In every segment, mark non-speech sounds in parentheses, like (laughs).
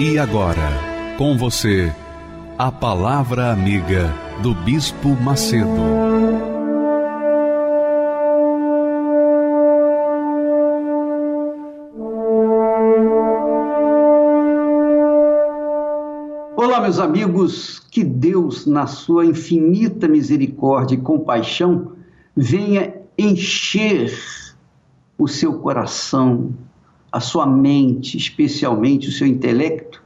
E agora, com você, a Palavra Amiga do Bispo Macedo. Olá, meus amigos, que Deus, na sua infinita misericórdia e compaixão, venha encher o seu coração a sua mente, especialmente o seu intelecto,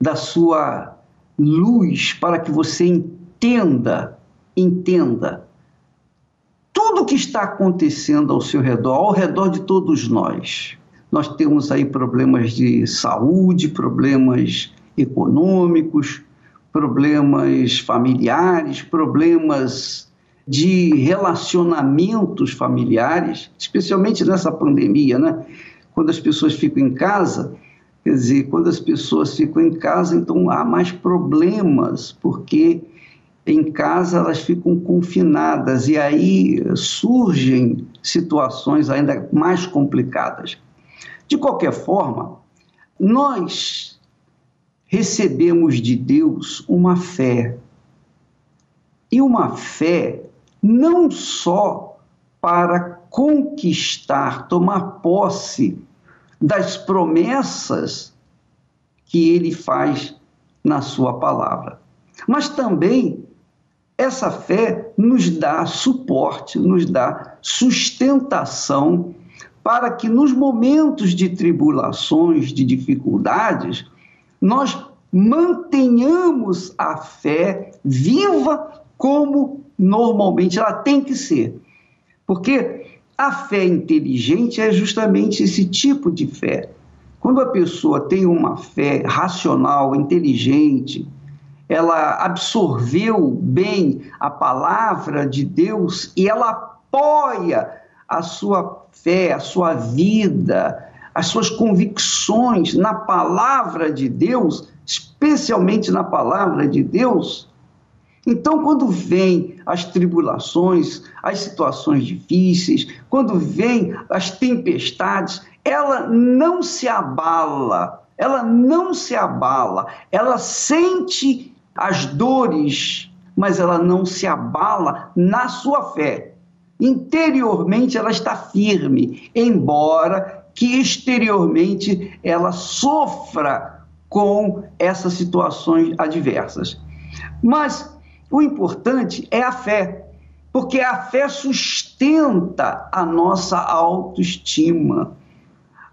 da sua luz para que você entenda, entenda tudo o que está acontecendo ao seu redor, ao redor de todos nós. Nós temos aí problemas de saúde, problemas econômicos, problemas familiares, problemas de relacionamentos familiares, especialmente nessa pandemia, né? Quando as pessoas ficam em casa, quer dizer, quando as pessoas ficam em casa, então há mais problemas, porque em casa elas ficam confinadas e aí surgem situações ainda mais complicadas. De qualquer forma, nós recebemos de Deus uma fé. E uma fé não só para conquistar, tomar posse das promessas que ele faz na sua palavra. Mas também essa fé nos dá suporte, nos dá sustentação para que nos momentos de tribulações, de dificuldades, nós mantenhamos a fé viva como normalmente ela tem que ser. Porque a fé inteligente é justamente esse tipo de fé. Quando a pessoa tem uma fé racional, inteligente, ela absorveu bem a palavra de Deus e ela apoia a sua fé, a sua vida, as suas convicções na palavra de Deus, especialmente na palavra de Deus, então, quando vem as tribulações, as situações difíceis, quando vem as tempestades, ela não se abala, ela não se abala, ela sente as dores, mas ela não se abala na sua fé. Interiormente ela está firme, embora que exteriormente ela sofra com essas situações adversas. Mas o importante é a fé, porque a fé sustenta a nossa autoestima.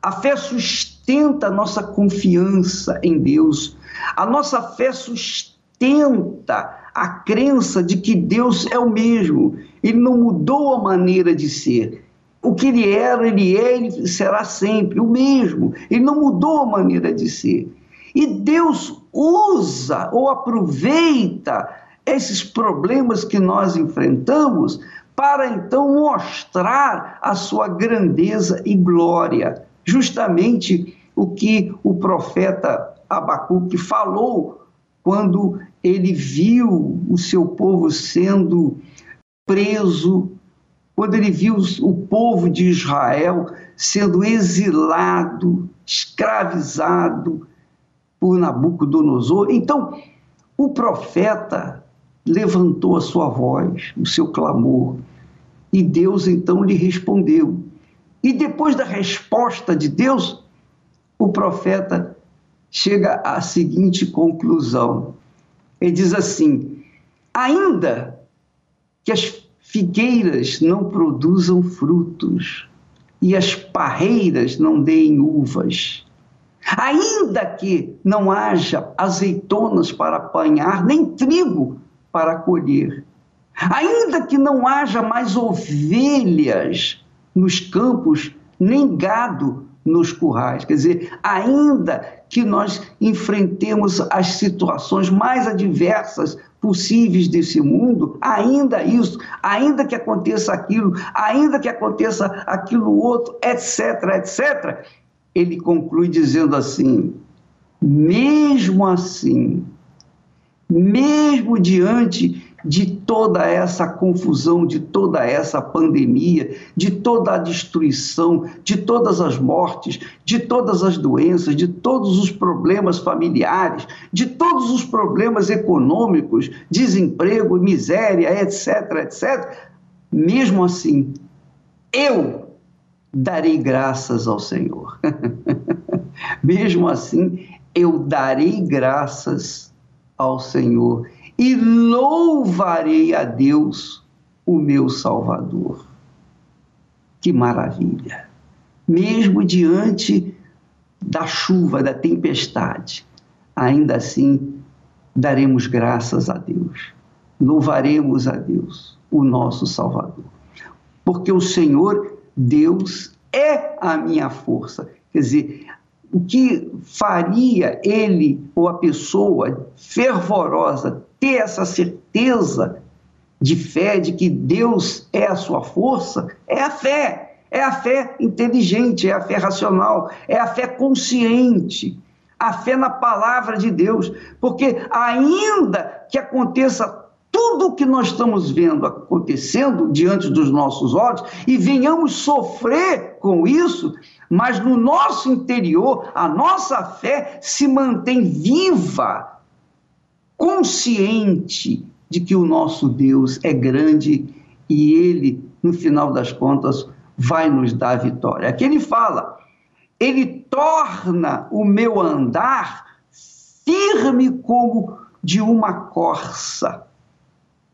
A fé sustenta a nossa confiança em Deus. A nossa fé sustenta a crença de que Deus é o mesmo. Ele não mudou a maneira de ser. O que ele era, ele é, ele será sempre o mesmo. Ele não mudou a maneira de ser. E Deus usa ou aproveita esses problemas que nós enfrentamos para então mostrar a sua grandeza e glória. Justamente o que o profeta Abacuque falou quando ele viu o seu povo sendo preso, quando ele viu o povo de Israel sendo exilado, escravizado por Nabucodonosor. Então, o profeta levantou a sua voz, o seu clamor, e Deus então lhe respondeu. E depois da resposta de Deus, o profeta chega à seguinte conclusão. Ele diz assim: ainda que as figueiras não produzam frutos e as parreiras não deem uvas, ainda que não haja azeitonas para apanhar, nem trigo para colher. Ainda que não haja mais ovelhas nos campos, nem gado nos currais. Quer dizer, ainda que nós enfrentemos as situações mais adversas possíveis desse mundo, ainda isso, ainda que aconteça aquilo, ainda que aconteça aquilo outro, etc, etc, ele conclui dizendo assim: mesmo assim, mesmo diante de toda essa confusão, de toda essa pandemia, de toda a destruição, de todas as mortes, de todas as doenças, de todos os problemas familiares, de todos os problemas econômicos, desemprego, miséria, etc, etc. Mesmo assim, eu darei graças ao Senhor. (laughs) Mesmo assim, eu darei graças ao Senhor e louvarei a Deus, o meu Salvador. Que maravilha! Mesmo diante da chuva, da tempestade, ainda assim daremos graças a Deus, louvaremos a Deus, o nosso Salvador. Porque o Senhor, Deus, é a minha força. Quer dizer, o que faria ele ou a pessoa fervorosa ter essa certeza de fé de que Deus é a sua força é a fé. É a fé inteligente, é a fé racional, é a fé consciente, a fé na palavra de Deus. Porque, ainda que aconteça tudo o que nós estamos vendo acontecendo diante dos nossos olhos e venhamos sofrer com isso, mas no nosso interior a nossa fé se mantém viva, consciente de que o nosso Deus é grande e ele, no final das contas, vai nos dar vitória. Aqui ele fala, ele torna o meu andar firme como de uma corça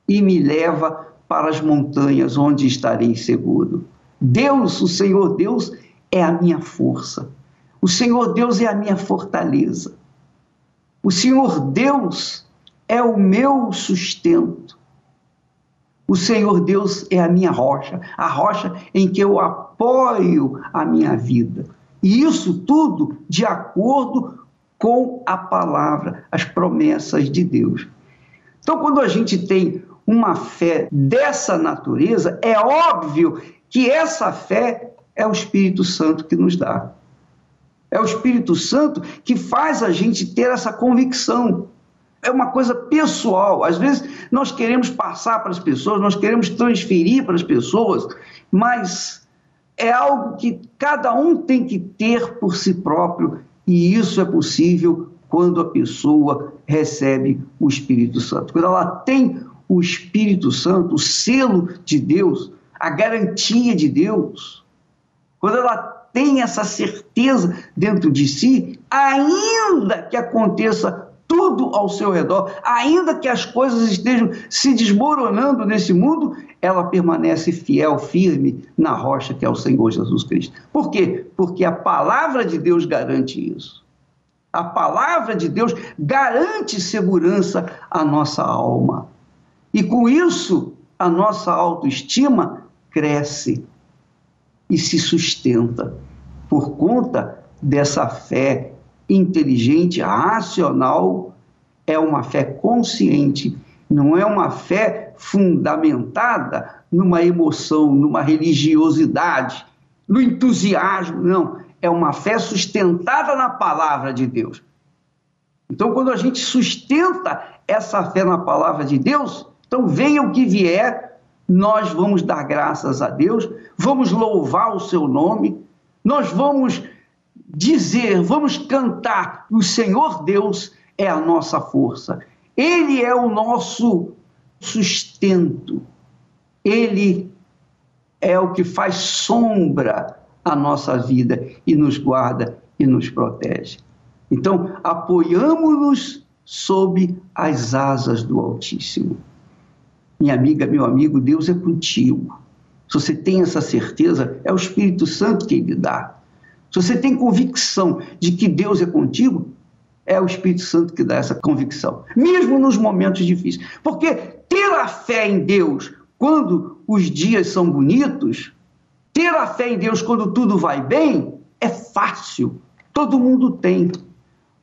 e me leva para as montanhas onde estarei seguro. Deus, o Senhor Deus, é a minha força. O Senhor Deus é a minha fortaleza. O Senhor Deus é o meu sustento. O Senhor Deus é a minha rocha, a rocha em que eu apoio a minha vida. E isso tudo de acordo com a palavra, as promessas de Deus. Então, quando a gente tem uma fé dessa natureza, é óbvio que essa fé é o Espírito Santo que nos dá. É o Espírito Santo que faz a gente ter essa convicção é uma coisa pessoal. Às vezes nós queremos passar para as pessoas, nós queremos transferir para as pessoas, mas é algo que cada um tem que ter por si próprio, e isso é possível quando a pessoa recebe o Espírito Santo. Quando ela tem o Espírito Santo, o selo de Deus, a garantia de Deus, quando ela tem essa certeza dentro de si, ainda que aconteça tudo ao seu redor, ainda que as coisas estejam se desmoronando nesse mundo, ela permanece fiel, firme na rocha que é o Senhor Jesus Cristo. Por quê? Porque a palavra de Deus garante isso. A palavra de Deus garante segurança à nossa alma. E com isso, a nossa autoestima cresce e se sustenta por conta dessa fé inteligente, racional, é uma fé consciente, não é uma fé fundamentada numa emoção, numa religiosidade, no entusiasmo, não. É uma fé sustentada na palavra de Deus. Então, quando a gente sustenta essa fé na palavra de Deus, então venha o que vier, nós vamos dar graças a Deus, vamos louvar o seu nome, nós vamos dizer, vamos cantar: o Senhor Deus é a nossa força, Ele é o nosso sustento, Ele é o que faz sombra à nossa vida e nos guarda e nos protege. Então, apoiamos-nos sob as asas do Altíssimo. Minha amiga, meu amigo, Deus é contigo. Se você tem essa certeza, é o Espírito Santo que lhe dá. Se você tem convicção de que Deus é contigo, é o Espírito Santo que dá essa convicção, mesmo nos momentos difíceis. Porque ter a fé em Deus quando os dias são bonitos, ter a fé em Deus quando tudo vai bem, é fácil, todo mundo tem.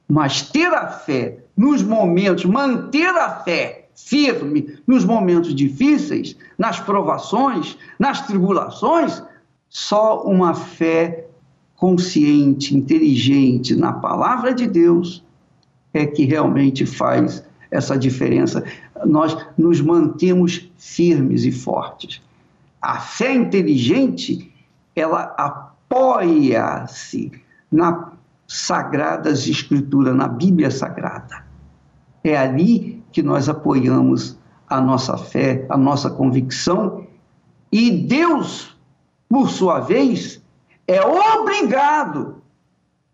Mas ter a fé nos momentos, manter a fé firme nos momentos difíceis, nas provações, nas tribulações, só uma fé consciente, inteligente na palavra de Deus é que realmente faz essa diferença. Nós nos mantemos firmes e fortes. A fé inteligente, ela apoia-se na sagradas escrituras, na Bíblia Sagrada. É ali que nós apoiamos a nossa fé, a nossa convicção, e Deus, por sua vez, é obrigado.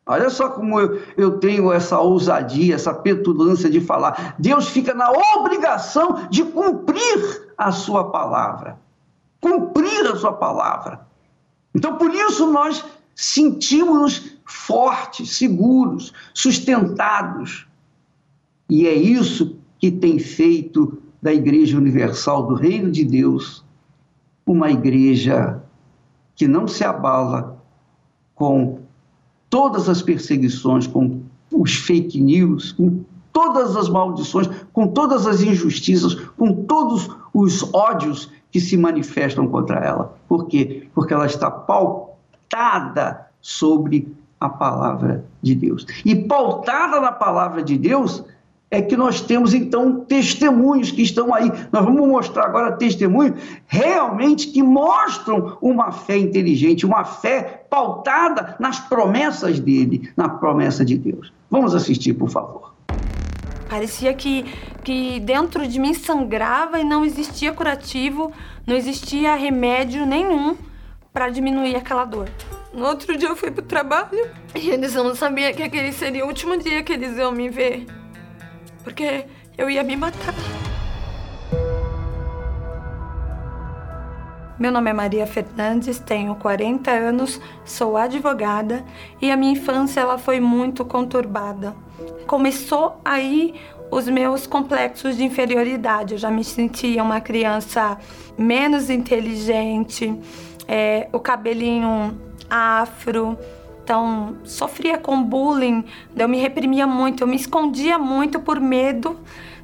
Olha só como eu, eu tenho essa ousadia, essa petulância de falar. Deus fica na obrigação de cumprir a sua palavra. Cumprir a sua palavra. Então, por isso, nós sentimos-nos fortes, seguros, sustentados. E é isso que tem feito da Igreja Universal do Reino de Deus uma igreja que não se abala com todas as perseguições, com os fake news, com todas as maldições, com todas as injustiças, com todos os ódios que se manifestam contra ela. Por quê? Porque ela está pautada sobre a palavra de Deus. E pautada na palavra de Deus, é que nós temos então testemunhos que estão aí. Nós vamos mostrar agora testemunhos realmente que mostram uma fé inteligente, uma fé pautada nas promessas dele, na promessa de Deus. Vamos assistir, por favor. Parecia que, que dentro de mim sangrava e não existia curativo, não existia remédio nenhum para diminuir aquela dor. No outro dia eu fui pro trabalho e eles não sabiam que aquele seria o último dia que eles iam me ver porque eu ia me matar. Meu nome é Maria Fernandes, tenho 40 anos, sou advogada e a minha infância ela foi muito conturbada. Começou aí os meus complexos de inferioridade. Eu já me sentia uma criança menos inteligente, é, o cabelinho afro, então, sofria com bullying, eu me reprimia muito, eu me escondia muito por medo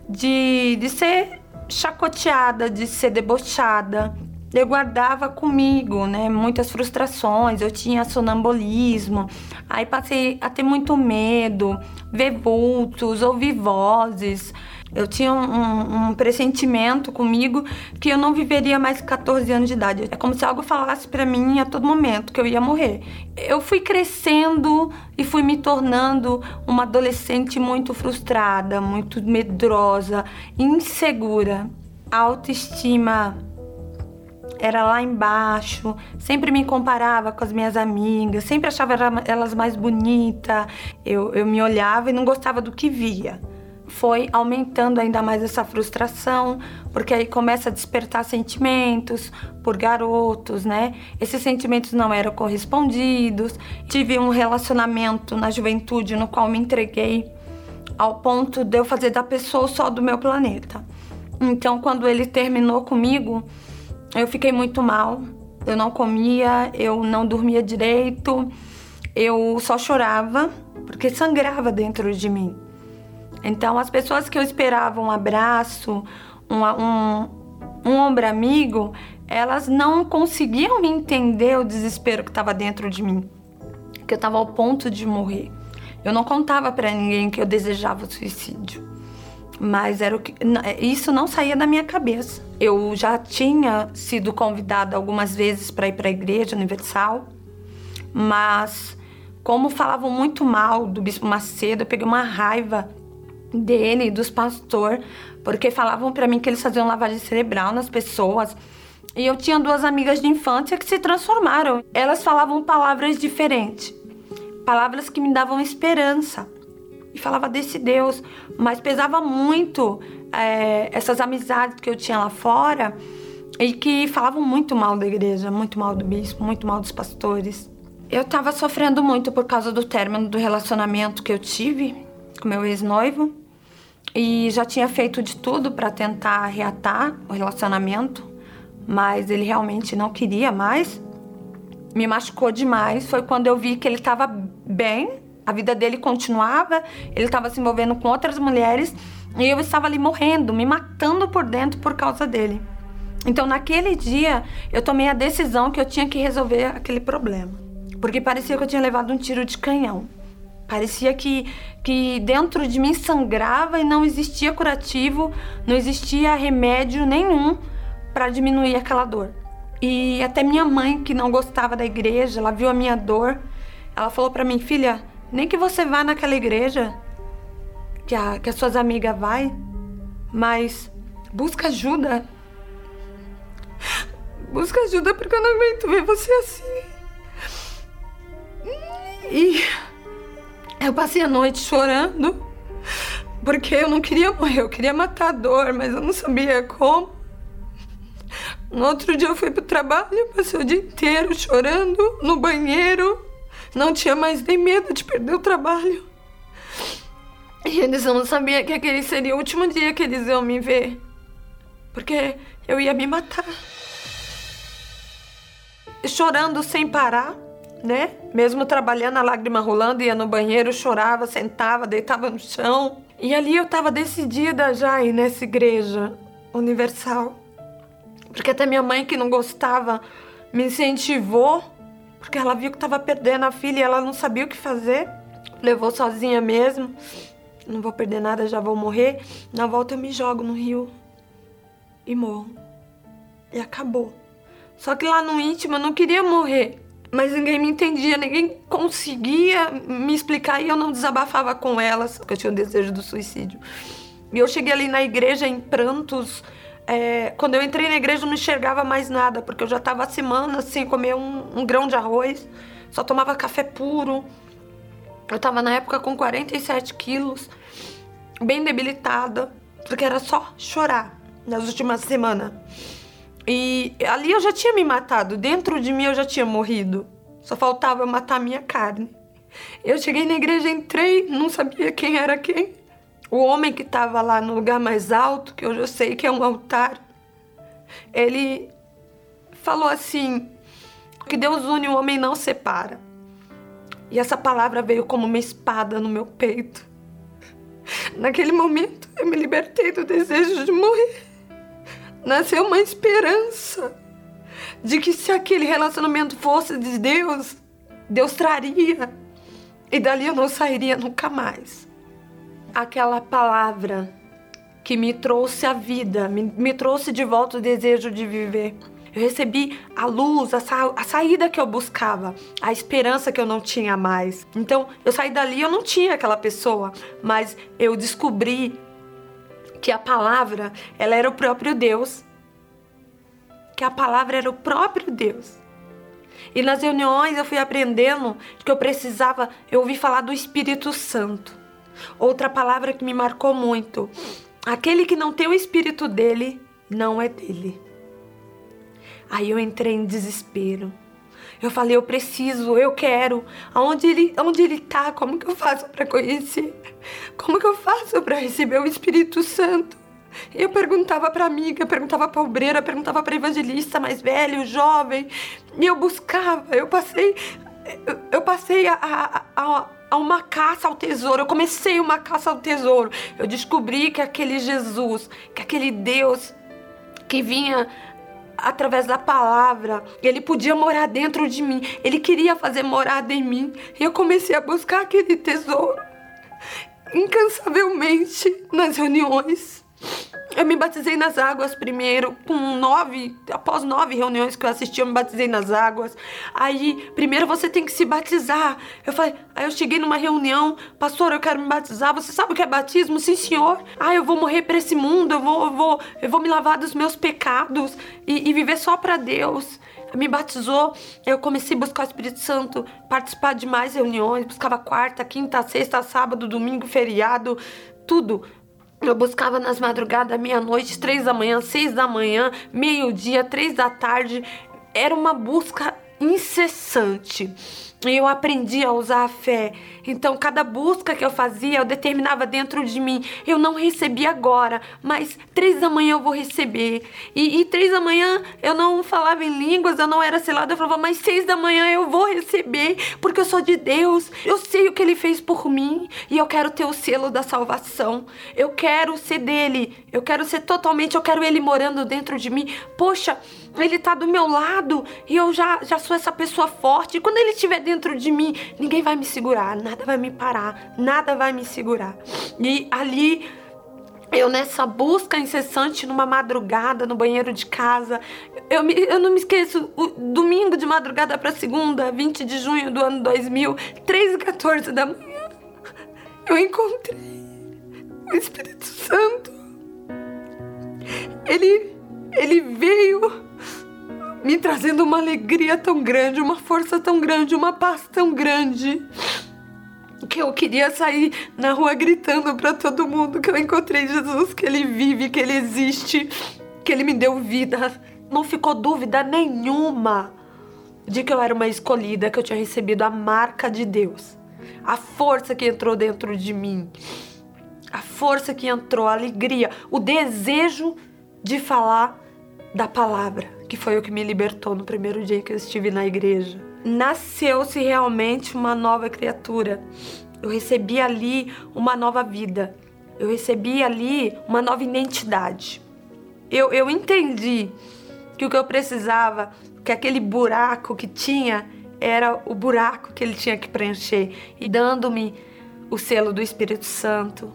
de, de ser chacoteada, de ser debochada. Eu guardava comigo, né, muitas frustrações, eu tinha sonambulismo, aí passei a ter muito medo, ver vultos, ouvir vozes, eu tinha um, um, pressentimento comigo que eu não viveria mais 14 anos de idade. É como se algo falasse para mim a todo momento que eu ia morrer. Eu fui crescendo e fui me tornando uma adolescente muito frustrada, muito medrosa, insegura. A autoestima era lá embaixo, sempre me comparava com as minhas amigas, sempre achava elas mais bonitas. Eu, eu me olhava e não gostava do que via foi aumentando ainda mais essa frustração, porque aí começa a despertar sentimentos por garotos, né? Esses sentimentos não eram correspondidos. Tive um relacionamento na juventude no qual me entreguei ao ponto de eu fazer da pessoa só do meu planeta. Então, quando ele terminou comigo, eu fiquei muito mal. Eu não comia, eu não dormia direito, eu só chorava porque sangrava dentro de mim. Então, as pessoas que eu esperava um abraço, um, um, um ombro amigo, elas não conseguiam entender o desespero que estava dentro de mim, que eu estava ao ponto de morrer. Eu não contava para ninguém que eu desejava o suicídio, mas era o que, isso não saía da minha cabeça. Eu já tinha sido convidada algumas vezes para ir para a Igreja Universal, mas como falavam muito mal do Bispo Macedo, eu peguei uma raiva dele dos pastores, porque falavam para mim que eles faziam lavagem cerebral nas pessoas. E eu tinha duas amigas de infância que se transformaram. Elas falavam palavras diferentes, palavras que me davam esperança. E falava desse Deus, mas pesava muito é, essas amizades que eu tinha lá fora e que falavam muito mal da igreja, muito mal do bispo, muito mal dos pastores. Eu estava sofrendo muito por causa do término do relacionamento que eu tive com meu ex-noivo e já tinha feito de tudo para tentar reatar o relacionamento, mas ele realmente não queria mais. me machucou demais foi quando eu vi que ele estava bem, a vida dele continuava, ele estava se envolvendo com outras mulheres e eu estava ali morrendo, me matando por dentro por causa dele. Então, naquele dia, eu tomei a decisão que eu tinha que resolver aquele problema. Porque parecia que eu tinha levado um tiro de canhão. Parecia que, que dentro de mim sangrava e não existia curativo, não existia remédio nenhum para diminuir aquela dor. E até minha mãe, que não gostava da igreja, ela viu a minha dor, ela falou para mim, filha, nem que você vá naquela igreja que, a, que as suas amigas vai, mas busca ajuda. Busca ajuda porque eu não aguento ver você assim. E eu passei a noite chorando, porque eu não queria morrer, eu queria matar a dor, mas eu não sabia como. No outro dia eu fui pro trabalho, passei o dia inteiro chorando no banheiro. Não tinha mais nem medo de perder o trabalho. E eles não sabiam que aquele seria o último dia que eles iam me ver. Porque eu ia me matar. Chorando sem parar né? Mesmo trabalhando, a lágrima rolando, ia no banheiro, chorava, sentava, deitava no chão. E ali eu estava decidida já ir nessa igreja universal. Porque até minha mãe, que não gostava, me incentivou, porque ela viu que estava perdendo a filha e ela não sabia o que fazer. Levou sozinha mesmo. Não vou perder nada, já vou morrer. Na volta eu me jogo no rio e morro. E acabou. Só que lá no íntimo eu não queria morrer mas ninguém me entendia, ninguém conseguia me explicar e eu não desabafava com elas, porque eu tinha o desejo do suicídio. E eu cheguei ali na igreja em prantos. É, quando eu entrei na igreja, eu não enxergava mais nada, porque eu já estava semanas sem comer um, um, grão de arroz, só tomava café puro. Eu estava na época com 47 quilos, bem debilitada, porque era só chorar nas últimas semanas. E ali eu já tinha me matado, dentro de mim eu já tinha morrido. Só faltava matar a minha carne. Eu cheguei na igreja, entrei, não sabia quem era quem. O homem que estava lá no lugar mais alto, que hoje eu sei que é um altar, ele falou assim: que Deus une o homem não separa. E essa palavra veio como uma espada no meu peito. Naquele momento eu me libertei do desejo de morrer nasceu uma esperança de que se aquele relacionamento fosse de Deus, Deus traria e dali eu não sairia nunca mais. Aquela palavra que me trouxe a vida, me, me trouxe de volta o desejo de viver. Eu recebi a luz, a, sa a saída que eu buscava, a esperança que eu não tinha mais. Então, eu saí dali, eu não tinha aquela pessoa, mas eu descobri que a palavra, ela era o próprio Deus. Que a palavra era o próprio Deus. E nas reuniões eu fui aprendendo que eu precisava, eu ouvi falar do Espírito Santo. Outra palavra que me marcou muito. Aquele que não tem o espírito dele, não é dele. Aí eu entrei em desespero. Eu falei, eu preciso, eu quero. Aonde ele, onde ele tá? Como que eu faço para conhecer? Como que eu faço para receber o Espírito Santo? Eu perguntava para amiga, perguntava para obreira, perguntava para evangelista mais velho, jovem. E eu buscava, eu passei eu, eu passei a, a, a, a uma caça ao tesouro. Eu comecei uma caça ao tesouro. Eu descobri que aquele Jesus, que aquele Deus que vinha através da palavra. Ele podia morar dentro de mim. Ele queria fazer morada em mim. E eu comecei a buscar aquele tesouro incansavelmente nas reuniões. Eu me batizei nas águas primeiro, com nove, após nove reuniões que eu assisti, eu me batizei nas águas. Aí, primeiro você tem que se batizar. Eu falei, aí eu cheguei numa reunião, pastor, eu quero me batizar. Você sabe o que é batismo? Sim, senhor. Ah, eu vou morrer para esse mundo, eu vou, eu vou, eu vou me lavar dos meus pecados e, e viver só para Deus. Me batizou, eu comecei a buscar o Espírito Santo, participar de mais reuniões, buscava quarta, quinta, sexta, sábado, domingo, feriado, tudo eu buscava nas madrugadas, meia-noite, três da manhã, seis da manhã, meio-dia, três da tarde. Era uma busca incessante. E eu aprendi a usar a fé. Então, cada busca que eu fazia, eu determinava dentro de mim. Eu não recebi agora, mas três da manhã eu vou receber. E, e três da manhã eu não falava em línguas, eu não era selada. Eu falava, mas seis da manhã eu vou receber, porque eu sou de Deus. Eu sei o que Ele fez por mim e eu quero ter o selo da salvação. Eu quero ser dele. Eu quero ser totalmente. Eu quero Ele morando dentro de mim. Poxa, Ele tá do meu lado e eu já, já sou essa pessoa forte. Quando Ele estiver dentro de mim, ninguém vai me segurar, nada vai me parar, nada vai me segurar. E ali eu nessa busca incessante numa madrugada no banheiro de casa, eu, me, eu não me esqueço, o domingo de madrugada para segunda, 20 de junho do ano 2000, 3 e 14 da manhã, eu encontrei o Espírito Santo. Ele, ele veio me trazendo uma alegria tão grande, uma força tão grande, uma paz tão grande. Que eu queria sair na rua gritando para todo mundo que eu encontrei Jesus, que ele vive, que ele existe, que ele me deu vida. Não ficou dúvida nenhuma de que eu era uma escolhida, que eu tinha recebido a marca de Deus. A força que entrou dentro de mim. A força que entrou, a alegria, o desejo de falar da palavra que foi o que me libertou no primeiro dia que eu estive na igreja. Nasceu-se realmente uma nova criatura. Eu recebi ali uma nova vida. Eu recebi ali uma nova identidade. Eu, eu entendi que o que eu precisava, que aquele buraco que tinha, era o buraco que ele tinha que preencher. E dando-me o selo do Espírito Santo,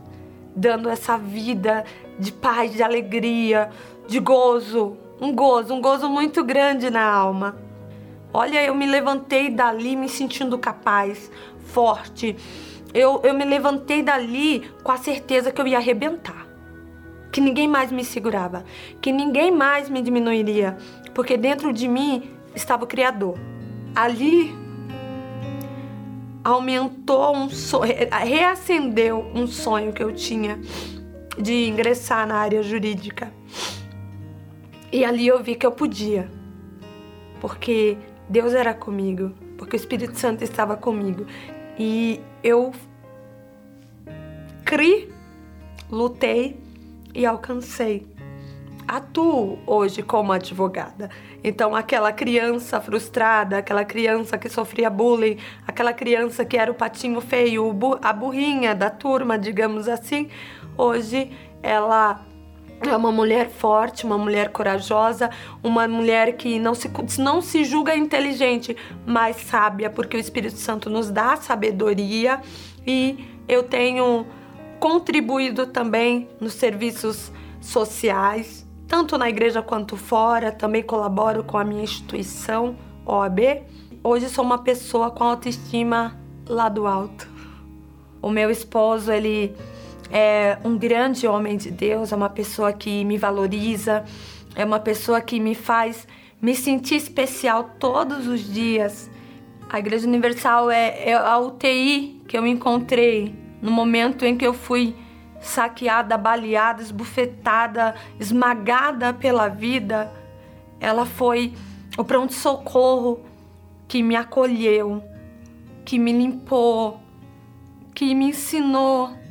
dando essa vida de paz, de alegria, de gozo, um gozo, um gozo muito grande na alma. Olha, eu me levantei dali me sentindo capaz, forte. Eu, eu me levantei dali com a certeza que eu ia arrebentar. Que ninguém mais me segurava. Que ninguém mais me diminuiria. Porque dentro de mim estava o Criador. Ali aumentou um sonho, reacendeu um sonho que eu tinha de ingressar na área jurídica. E ali eu vi que eu podia, porque Deus era comigo, porque o Espírito Santo estava comigo. E eu criei, lutei e alcancei. Atuo hoje como advogada. Então, aquela criança frustrada, aquela criança que sofria bullying, aquela criança que era o patinho feio, a burrinha da turma, digamos assim, hoje ela é uma mulher forte, uma mulher corajosa, uma mulher que não se, não se julga inteligente, mas sábia, porque o Espírito Santo nos dá sabedoria e eu tenho contribuído também nos serviços sociais, tanto na igreja quanto fora, também colaboro com a minha instituição, OAB. Hoje sou uma pessoa com autoestima lá do alto. O meu esposo, ele é um grande homem de Deus, é uma pessoa que me valoriza, é uma pessoa que me faz me sentir especial todos os dias. A Igreja Universal é, é a UTI que eu encontrei no momento em que eu fui saqueada, baleada, esbufetada, esmagada pela vida. Ela foi o pronto-socorro que me acolheu, que me limpou, que me ensinou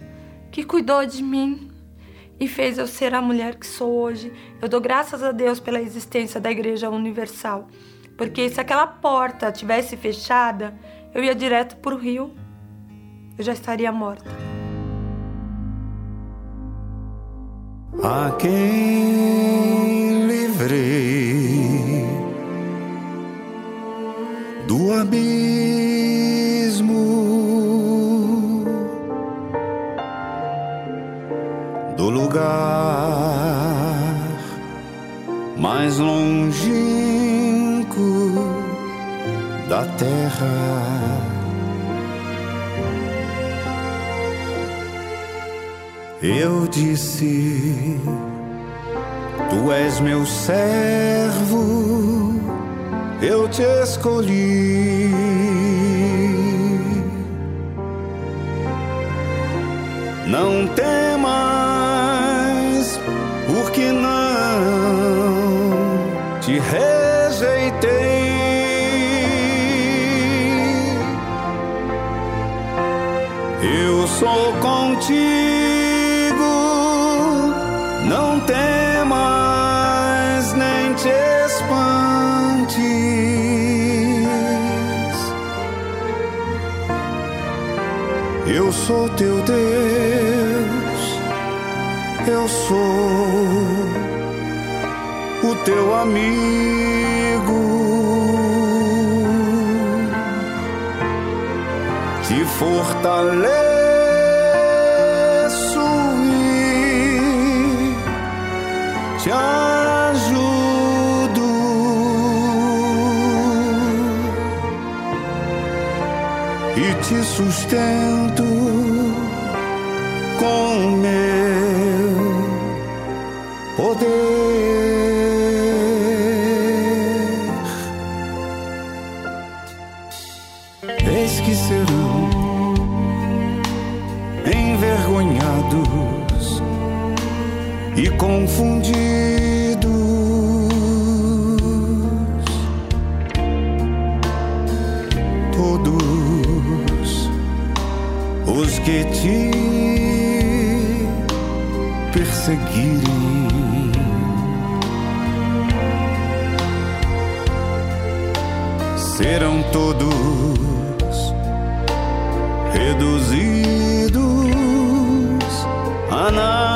que cuidou de mim e fez eu ser a mulher que sou hoje. Eu dou graças a Deus pela existência da Igreja Universal, porque se aquela porta tivesse fechada, eu ia direto para o rio, eu já estaria morta. A quem livrei do abismo lugar mais longínquo da terra. Eu disse: Tu és meu servo, eu te escolhi. Não temas sou teu Deus, eu sou o teu amigo. Te fortaleço te ajudo. E te sustento com meu poder. Eis que serão envergonhados e confundidos. Todos os que te perseguirem. Serão todos reduzidos a nada.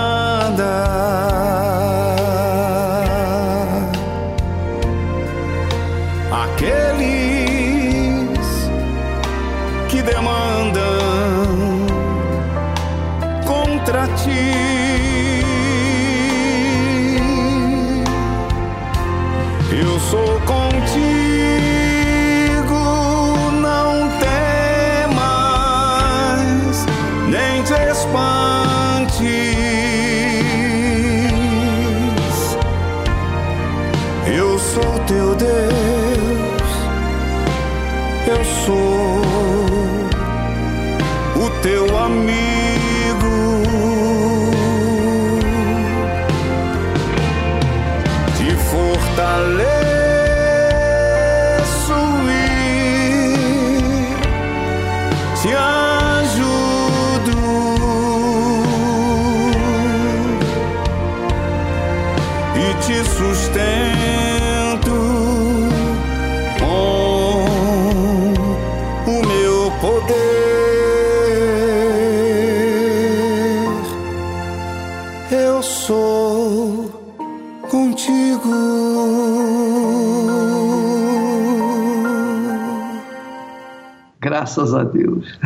Graças a Deus.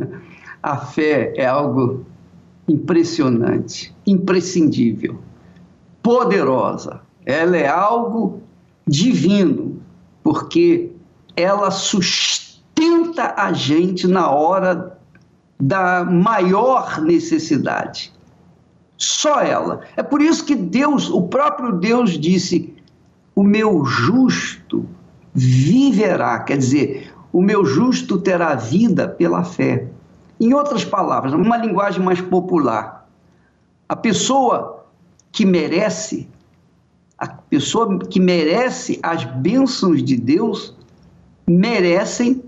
(laughs) A fé é algo impressionante, imprescindível, poderosa. Ela é algo divino, porque ela sustenta a gente na hora da maior necessidade. Só ela. É por isso que Deus, o próprio Deus disse: "O meu justo viverá", quer dizer, o meu justo terá vida pela fé. Em outras palavras, numa linguagem mais popular, a pessoa que merece, a pessoa que merece as bênçãos de Deus, merecem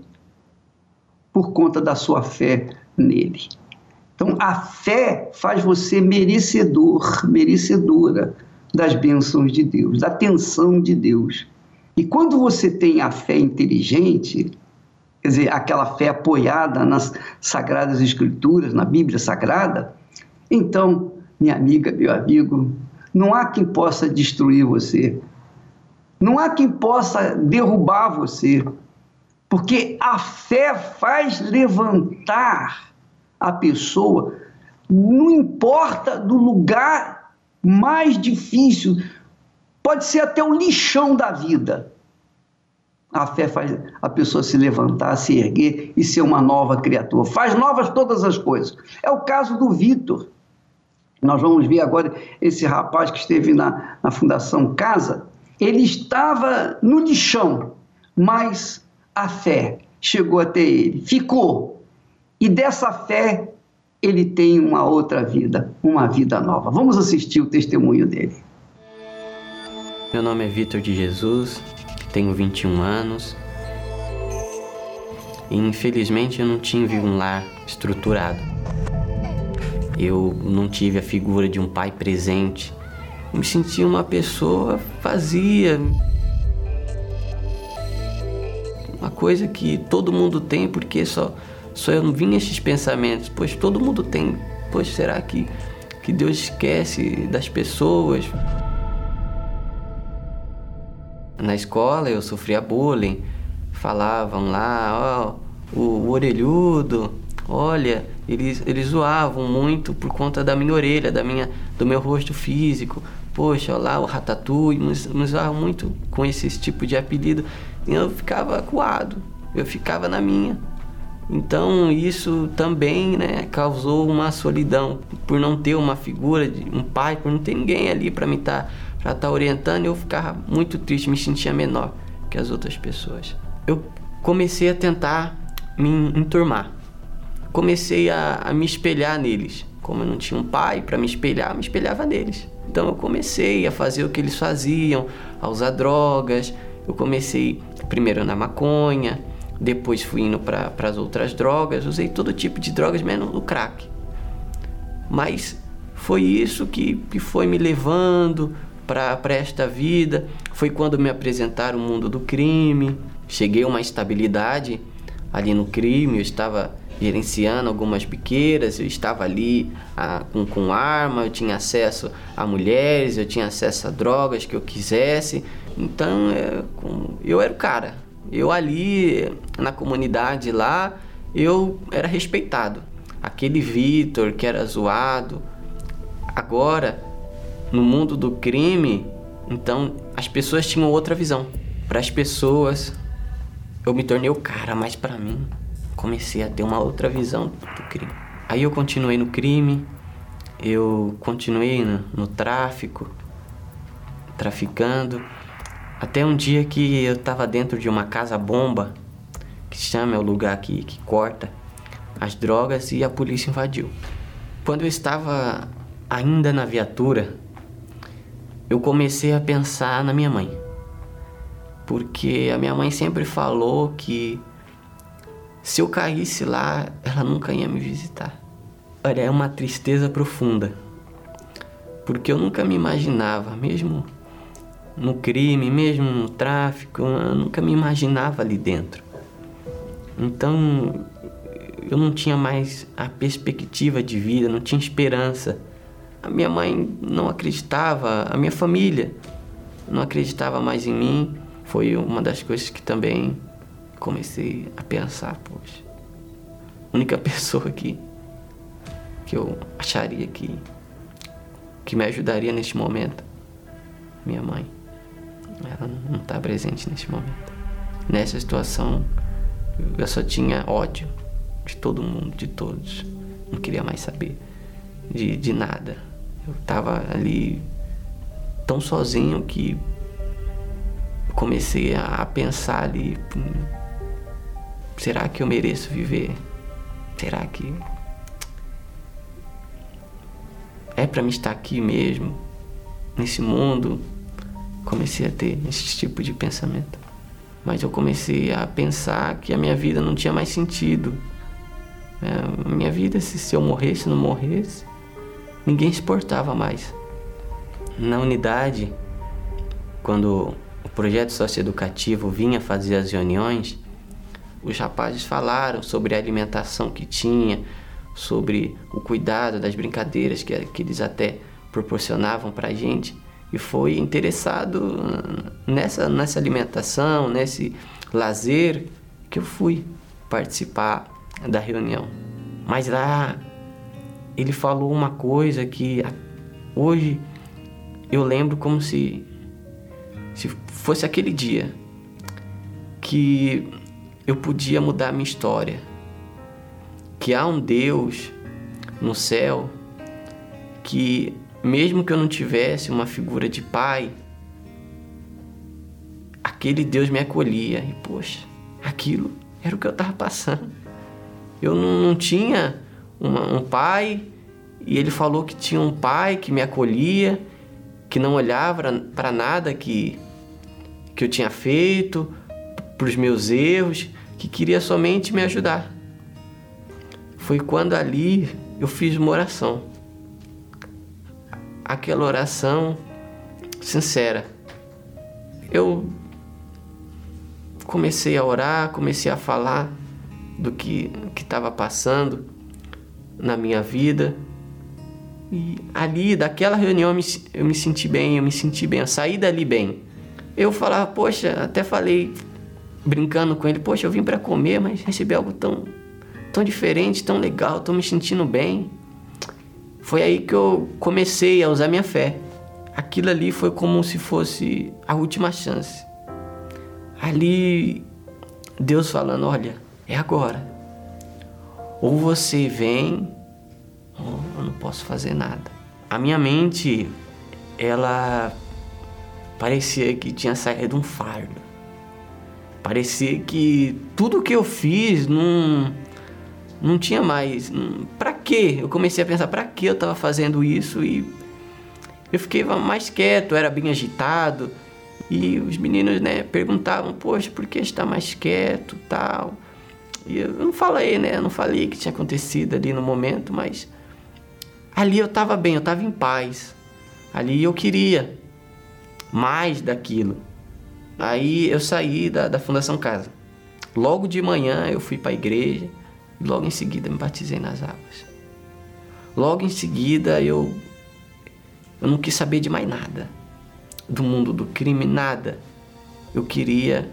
por conta da sua fé nele. Então, a fé faz você merecedor, merecedora das bênçãos de Deus, da atenção de Deus. E quando você tem a fé inteligente, quer dizer, aquela fé apoiada nas sagradas escrituras, na Bíblia Sagrada, então, minha amiga, meu amigo, não há quem possa destruir você. Não há quem possa derrubar você. Porque a fé faz levantar a pessoa, não importa do lugar mais difícil, pode ser até o lixão da vida. A fé faz a pessoa se levantar, se erguer e ser uma nova criatura. Faz novas todas as coisas. É o caso do Vitor. Nós vamos ver agora esse rapaz que esteve na, na Fundação Casa. Ele estava no lixão, mas a fé chegou até ele, ficou. E dessa fé ele tem uma outra vida, uma vida nova. Vamos assistir o testemunho dele. Meu nome é Vitor de Jesus, tenho 21 anos. E infelizmente eu não tive um lar estruturado. Eu não tive a figura de um pai presente. Eu me sentia uma pessoa vazia. Uma coisa que todo mundo tem, porque só, só eu não vim esses pensamentos. Pois todo mundo tem. Pois será que, que Deus esquece das pessoas? Na escola eu sofria bullying. Falavam lá, ó, o, o orelhudo, olha, eles, eles zoavam muito por conta da minha orelha, da minha, do meu rosto físico. Poxa, lá o ratatouille, me zoavam muito com esse tipo de apelido. E eu ficava acuado, eu ficava na minha. Então isso também né, causou uma solidão por não ter uma figura de um pai, por não ter ninguém ali para me estar tá, para estar tá orientando. Eu ficava muito triste, me sentia menor que as outras pessoas. Eu comecei a tentar me enturmar comecei a, a me espelhar neles. Como eu não tinha um pai para me espelhar, me espelhava neles. Então eu comecei a fazer o que eles faziam, a usar drogas. Eu comecei primeiro na maconha, depois fui indo para as outras drogas. Usei todo tipo de drogas, menos o crack. Mas foi isso que, que foi me levando para esta vida. Foi quando me apresentaram o mundo do crime. Cheguei a uma estabilidade ali no crime. Eu estava gerenciando algumas biqueiras, eu estava ali ah, com, com arma, eu tinha acesso a mulheres, eu tinha acesso a drogas que eu quisesse. Então é, eu era o cara. Eu ali na comunidade lá, eu era respeitado. Aquele Vitor que era zoado. Agora, no mundo do crime, então as pessoas tinham outra visão. Para as pessoas, eu me tornei o cara, mas para mim, comecei a ter uma outra visão do crime. Aí eu continuei no crime, eu continuei no, no tráfico, traficando, até um dia que eu estava dentro de uma casa bomba, que chama é o lugar que, que corta as drogas e a polícia invadiu. Quando eu estava ainda na viatura, eu comecei a pensar na minha mãe. Porque a minha mãe sempre falou que se eu caísse lá, ela nunca ia me visitar. Olha, é uma tristeza profunda. Porque eu nunca me imaginava, mesmo no crime, mesmo no tráfico, eu nunca me imaginava ali dentro. Então, eu não tinha mais a perspectiva de vida, não tinha esperança. A minha mãe não acreditava, a minha família não acreditava mais em mim. Foi uma das coisas que também comecei a pensar, poxa, a única (laughs) pessoa que, que eu acharia que, que me ajudaria neste momento, minha mãe, ela não está presente neste momento. Nessa situação, eu só tinha ódio de todo mundo, de todos. Não queria mais saber de, de nada. Eu estava ali tão sozinho que comecei a pensar ali Será que eu mereço viver? Será que é para mim estar aqui mesmo, nesse mundo? Comecei a ter esse tipo de pensamento. Mas eu comecei a pensar que a minha vida não tinha mais sentido. É, minha vida, se, se eu morresse, não morresse, ninguém se importava mais. Na unidade, quando o projeto socioeducativo vinha fazer as reuniões, os rapazes falaram sobre a alimentação que tinha, sobre o cuidado das brincadeiras que, que eles até proporcionavam para a gente. E foi interessado nessa, nessa alimentação, nesse lazer, que eu fui participar da reunião. Mas lá ele falou uma coisa que hoje eu lembro como se, se fosse aquele dia que eu podia mudar minha história. Que há um Deus no céu que, mesmo que eu não tivesse uma figura de pai, aquele Deus me acolhia. E, poxa, aquilo era o que eu estava passando. Eu não, não tinha uma, um pai, e ele falou que tinha um pai que me acolhia, que não olhava para nada que, que eu tinha feito, para os meus erros, que queria somente me ajudar. Foi quando ali eu fiz uma oração. aquela oração sincera. Eu comecei a orar, comecei a falar do que estava passando na minha vida. E ali, daquela reunião, eu me, eu me senti bem, eu me senti bem, eu saí dali bem. Eu falava, poxa, até falei, brincando com ele, poxa, eu vim para comer, mas recebi algo tão, tão diferente, tão legal, tô me sentindo bem. Foi aí que eu comecei a usar minha fé. Aquilo ali foi como se fosse a última chance. Ali, Deus falando: olha, é agora. Ou você vem, eu não posso fazer nada. A minha mente, ela parecia que tinha saído um fardo. Parecia que tudo que eu fiz não não tinha mais. Para quê? Eu comecei a pensar para que eu estava fazendo isso e eu fiquei mais quieto, era bem agitado. E os meninos, né, perguntavam: "Poxa, por que está mais quieto?", tal. E eu não falei, né? Eu não falei que tinha acontecido ali no momento, mas ali eu estava bem, eu estava em paz. Ali eu queria mais daquilo. Aí eu saí da, da Fundação Casa. Logo de manhã eu fui para a igreja e logo em seguida me batizei nas águas. Logo em seguida eu eu não quis saber de mais nada do mundo do crime, nada. Eu queria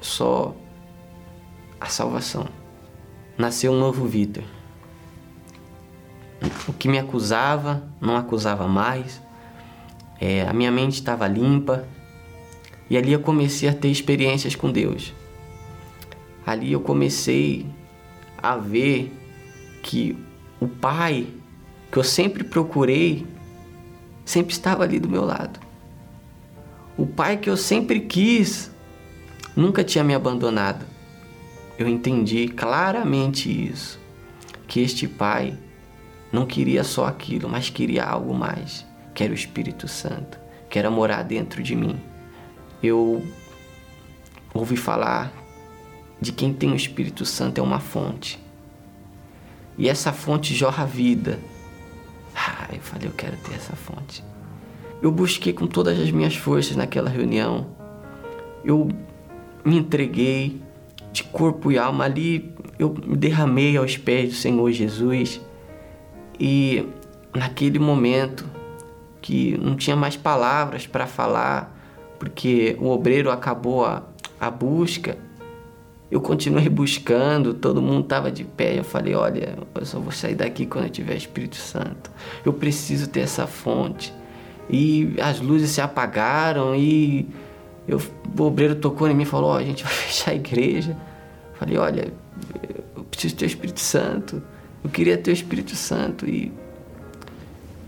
só a salvação. Nasceu um novo Vitor. O que me acusava, não acusava mais. É, a minha mente estava limpa. E ali eu comecei a ter experiências com Deus. Ali eu comecei a ver que o Pai que eu sempre procurei sempre estava ali do meu lado. O Pai que eu sempre quis nunca tinha me abandonado. Eu entendi claramente isso, que este Pai não queria só aquilo, mas queria algo mais, que era o Espírito Santo, que era morar dentro de mim. Eu ouvi falar de quem tem o Espírito Santo é uma fonte. E essa fonte jorra vida. Ah, eu falei, eu quero ter essa fonte. Eu busquei com todas as minhas forças naquela reunião. Eu me entreguei de corpo e alma ali. Eu me derramei aos pés do Senhor Jesus. E naquele momento que não tinha mais palavras para falar, porque o obreiro acabou a, a busca, eu continuei (laughs) buscando, todo mundo estava de pé. Eu falei: Olha, eu só vou sair daqui quando eu tiver Espírito Santo. Eu preciso ter essa fonte. E as luzes se apagaram e eu, o obreiro tocou em mim e falou: oh, a gente (laughs) vai fechar a igreja. Eu falei: Olha, eu preciso ter o Espírito Santo. Eu queria ter o Espírito Santo. E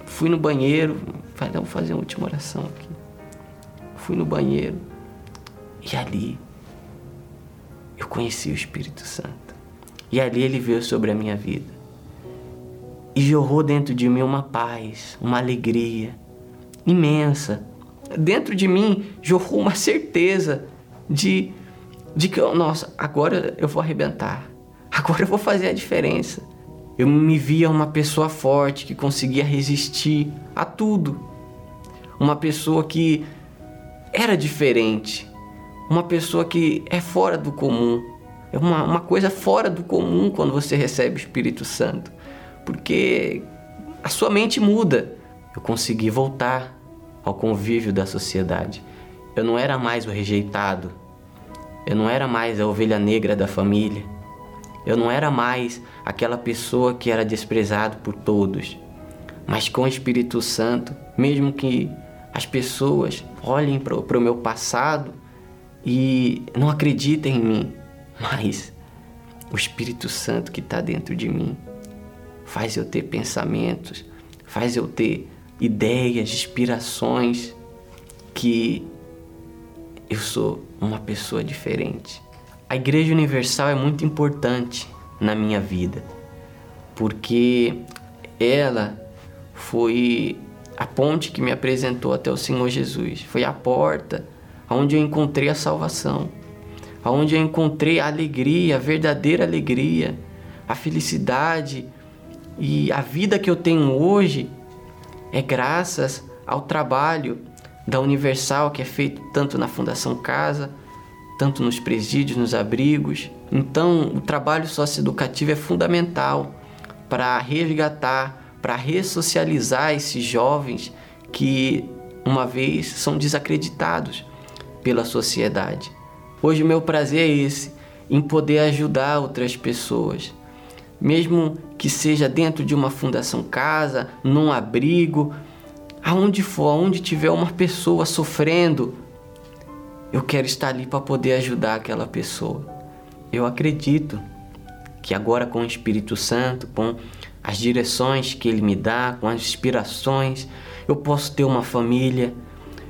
fui no banheiro. Falei: Vou fazer uma última oração aqui. Fui no banheiro. E ali eu conheci o Espírito Santo. E ali ele veio sobre a minha vida. E jorrou dentro de mim uma paz, uma alegria imensa. Dentro de mim jorrou uma certeza de, de que, nossa, agora eu vou arrebentar. Agora eu vou fazer a diferença. Eu me via uma pessoa forte que conseguia resistir a tudo. Uma pessoa que era diferente uma pessoa que é fora do comum. É uma, uma coisa fora do comum quando você recebe o Espírito Santo. Porque a sua mente muda. Eu consegui voltar ao convívio da sociedade. Eu não era mais o rejeitado. Eu não era mais a ovelha negra da família. Eu não era mais aquela pessoa que era desprezado por todos. Mas com o Espírito Santo, mesmo que as pessoas olhem para o meu passado e não acreditem em mim, mas o Espírito Santo que está dentro de mim faz eu ter pensamentos, faz eu ter ideias, inspirações que eu sou uma pessoa diferente. A Igreja Universal é muito importante na minha vida, porque ela foi a ponte que me apresentou até o Senhor Jesus, foi a porta onde eu encontrei a salvação, onde eu encontrei a alegria, a verdadeira alegria, a felicidade e a vida que eu tenho hoje é graças ao trabalho da Universal que é feito tanto na Fundação Casa, tanto nos presídios, nos abrigos. Então, o trabalho socioeducativo é fundamental para resgatar, para ressocializar esses jovens que uma vez são desacreditados pela sociedade. Hoje o meu prazer é esse, em poder ajudar outras pessoas, mesmo que seja dentro de uma fundação casa, num abrigo, aonde for, aonde tiver uma pessoa sofrendo, eu quero estar ali para poder ajudar aquela pessoa. Eu acredito que agora com o Espírito Santo, com as direções que ele me dá, com as inspirações, eu posso ter uma família,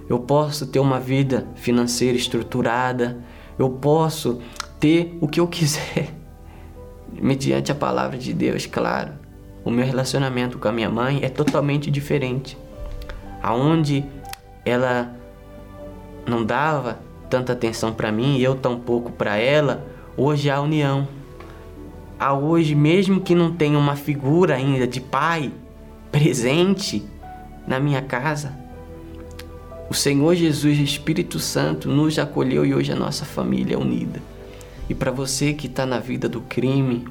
eu posso ter uma vida financeira estruturada, eu posso ter o que eu quiser, (laughs) mediante a palavra de Deus, claro. O meu relacionamento com a minha mãe é totalmente diferente. Aonde ela não dava tanta atenção para mim e eu tampouco para ela, hoje há união. Há hoje, mesmo que não tenha uma figura ainda de pai presente na minha casa, o Senhor Jesus Espírito Santo nos acolheu e hoje a nossa família é unida. E para você que está na vida do crime,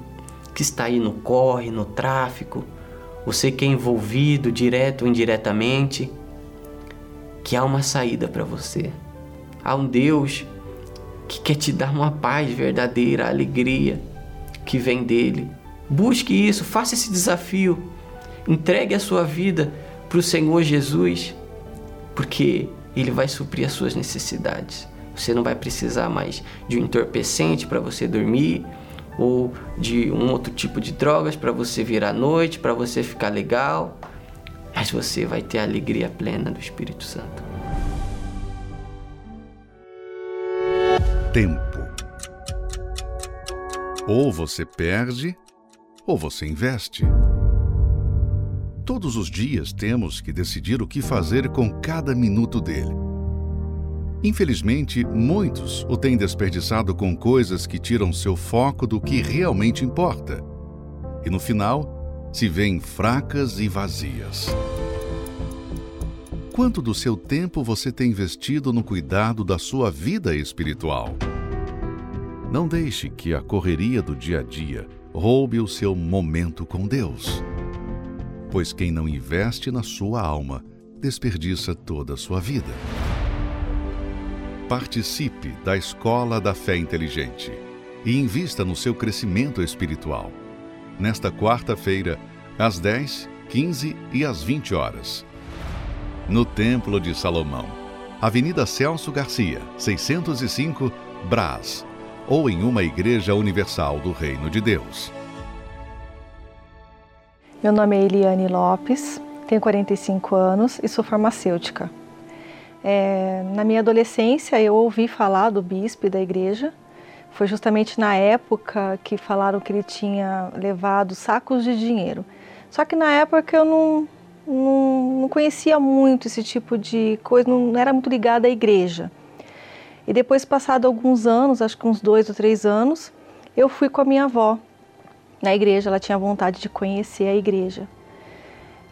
que está aí no corre, no tráfico, você que é envolvido direto ou indiretamente, que há uma saída para você. Há um Deus que quer te dar uma paz verdadeira, alegria que vem dele. Busque isso, faça esse desafio. Entregue a sua vida para o Senhor Jesus, porque Ele vai suprir as suas necessidades. Você não vai precisar mais de um entorpecente para você dormir ou de um outro tipo de drogas para você vir à noite, para você ficar legal, mas você vai ter a alegria plena do Espírito Santo. Tempo. Ou você perde, ou você investe. Todos os dias temos que decidir o que fazer com cada minuto dele. Infelizmente, muitos o têm desperdiçado com coisas que tiram seu foco do que realmente importa. E no final, se veem fracas e vazias. Quanto do seu tempo você tem investido no cuidado da sua vida espiritual? Não deixe que a correria do dia a dia roube o seu momento com Deus. Pois quem não investe na sua alma desperdiça toda a sua vida. Participe da Escola da Fé Inteligente e invista no seu crescimento espiritual. Nesta quarta-feira, às 10, 15 e às 20 horas. No Templo de Salomão, Avenida Celso Garcia, 605, Brás, ou em uma igreja universal do Reino de Deus. Meu nome é Eliane Lopes, tenho 45 anos e sou farmacêutica. É, na minha adolescência, eu ouvi falar do bispo e da igreja. Foi justamente na época que falaram que ele tinha levado sacos de dinheiro. Só que na época eu não, não, não conhecia muito esse tipo de coisa, não era muito ligada à igreja. E depois, passado alguns anos, acho que uns dois ou três anos, eu fui com a minha avó na igreja. Ela tinha vontade de conhecer a igreja.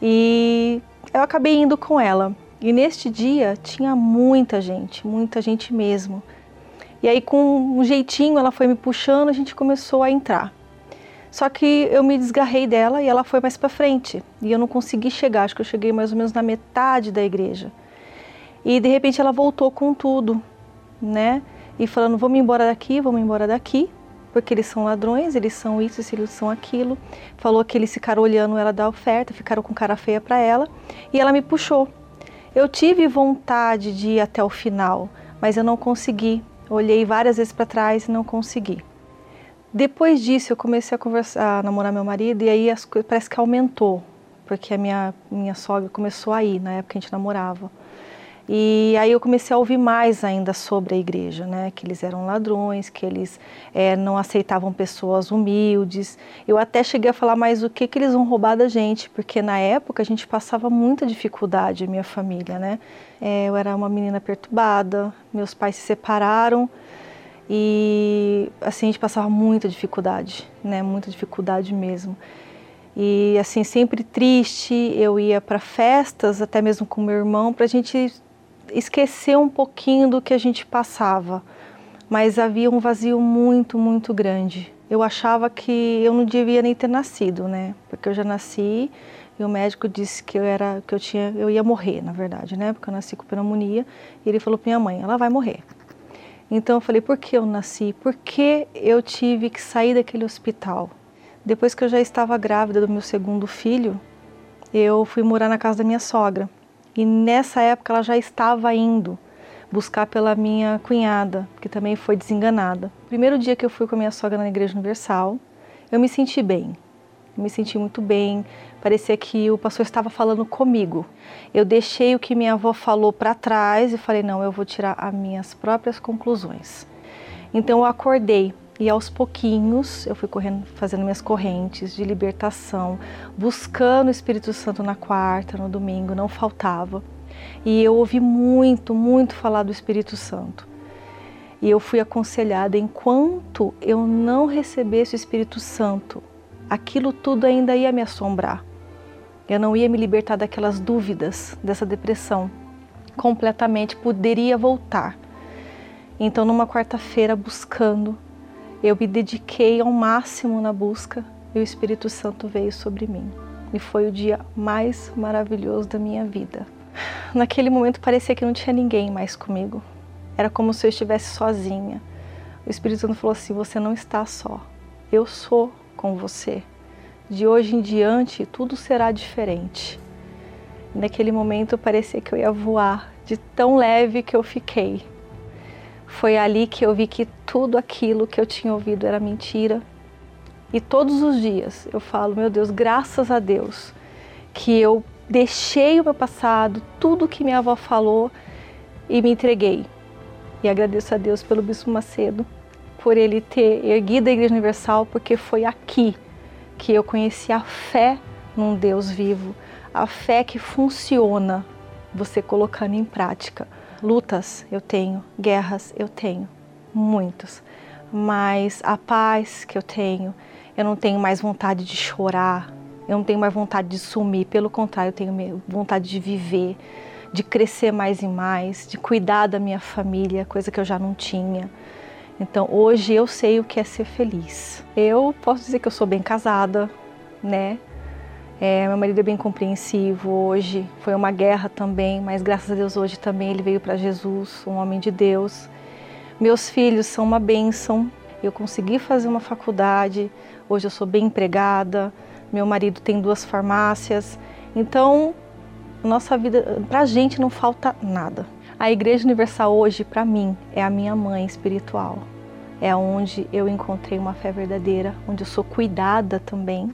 E eu acabei indo com ela. E neste dia tinha muita gente, muita gente mesmo. E aí, com um jeitinho, ela foi me puxando, a gente começou a entrar. Só que eu me desgarrei dela e ela foi mais para frente. E eu não consegui chegar, acho que eu cheguei mais ou menos na metade da igreja. E de repente ela voltou com tudo, né? E falando: vamos embora daqui, vamos embora daqui, porque eles são ladrões, eles são isso, eles são aquilo. Falou que eles ficaram olhando ela da oferta, ficaram com cara feia para ela. E ela me puxou. Eu tive vontade de ir até o final, mas eu não consegui. Olhei várias vezes para trás e não consegui. Depois disso, eu comecei a conversar, a namorar meu marido e aí as parece que aumentou, porque a minha minha sogra começou a ir na época que a gente namorava. E aí eu comecei a ouvir mais ainda sobre a igreja, né? Que eles eram ladrões, que eles é, não aceitavam pessoas humildes. Eu até cheguei a falar mais o que, que eles vão roubar da gente, porque na época a gente passava muita dificuldade, minha família, né? É, eu era uma menina perturbada, meus pais se separaram e assim a gente passava muita dificuldade, né? Muita dificuldade mesmo. E assim, sempre triste, eu ia para festas, até mesmo com meu irmão, para a gente esquecer um pouquinho do que a gente passava. Mas havia um vazio muito, muito grande. Eu achava que eu não devia nem ter nascido, né? Porque eu já nasci e o médico disse que eu era que eu tinha eu ia morrer, na verdade, né? Porque eu nasci com pneumonia e ele falou para minha mãe, ela vai morrer. Então eu falei, por que eu nasci? Por que eu tive que sair daquele hospital? Depois que eu já estava grávida do meu segundo filho, eu fui morar na casa da minha sogra. E nessa época ela já estava indo buscar pela minha cunhada, que também foi desenganada. Primeiro dia que eu fui com a minha sogra na Igreja Universal, eu me senti bem. Eu me senti muito bem. Parecia que o pastor estava falando comigo. Eu deixei o que minha avó falou para trás e falei: não, eu vou tirar as minhas próprias conclusões. Então eu acordei e aos pouquinhos eu fui correndo, fazendo minhas correntes de libertação, buscando o Espírito Santo na quarta, no domingo, não faltava. E eu ouvi muito, muito falar do Espírito Santo. E eu fui aconselhada enquanto eu não recebesse o Espírito Santo, aquilo tudo ainda ia me assombrar. Eu não ia me libertar daquelas dúvidas, dessa depressão. Completamente poderia voltar. Então, numa quarta-feira, buscando, eu me dediquei ao máximo na busca e o Espírito Santo veio sobre mim. E foi o dia mais maravilhoso da minha vida. Naquele momento parecia que não tinha ninguém mais comigo. Era como se eu estivesse sozinha. O Espírito Santo falou assim: Você não está só. Eu sou com você. De hoje em diante, tudo será diferente. Naquele momento parecia que eu ia voar, de tão leve que eu fiquei. Foi ali que eu vi que tudo aquilo que eu tinha ouvido era mentira. E todos os dias eu falo, meu Deus, graças a Deus, que eu deixei o meu passado, tudo que minha avó falou e me entreguei. E agradeço a Deus pelo Bispo Macedo, por ele ter erguido a Igreja Universal, porque foi aqui que eu conheci a fé num Deus vivo, a fé que funciona, você colocando em prática. Lutas eu tenho, guerras eu tenho, muitos, mas a paz que eu tenho, eu não tenho mais vontade de chorar, eu não tenho mais vontade de sumir, pelo contrário, eu tenho vontade de viver, de crescer mais e mais, de cuidar da minha família, coisa que eu já não tinha. Então hoje eu sei o que é ser feliz. Eu posso dizer que eu sou bem casada, né? É, meu marido é bem compreensivo hoje. Foi uma guerra também, mas graças a Deus hoje também ele veio para Jesus, um homem de Deus. Meus filhos são uma bênção. Eu consegui fazer uma faculdade. Hoje eu sou bem empregada meu marido tem duas farmácias. Então, nossa vida, para a gente não falta nada. A Igreja Universal hoje, para mim, é a minha mãe espiritual. É onde eu encontrei uma fé verdadeira, onde eu sou cuidada também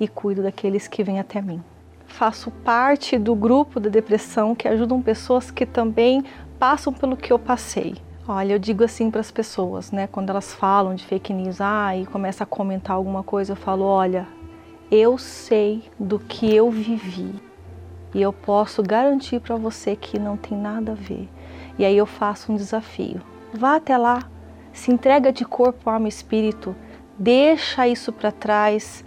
e cuido daqueles que vêm até mim. Faço parte do grupo da depressão que ajudam pessoas que também passam pelo que eu passei. Olha, eu digo assim para as pessoas, né, quando elas falam de fake news, ah, e começa a comentar alguma coisa, eu falo, olha, eu sei do que eu vivi e eu posso garantir para você que não tem nada a ver. E aí eu faço um desafio. Vá até lá, se entrega de corpo, alma e espírito, deixa isso para trás,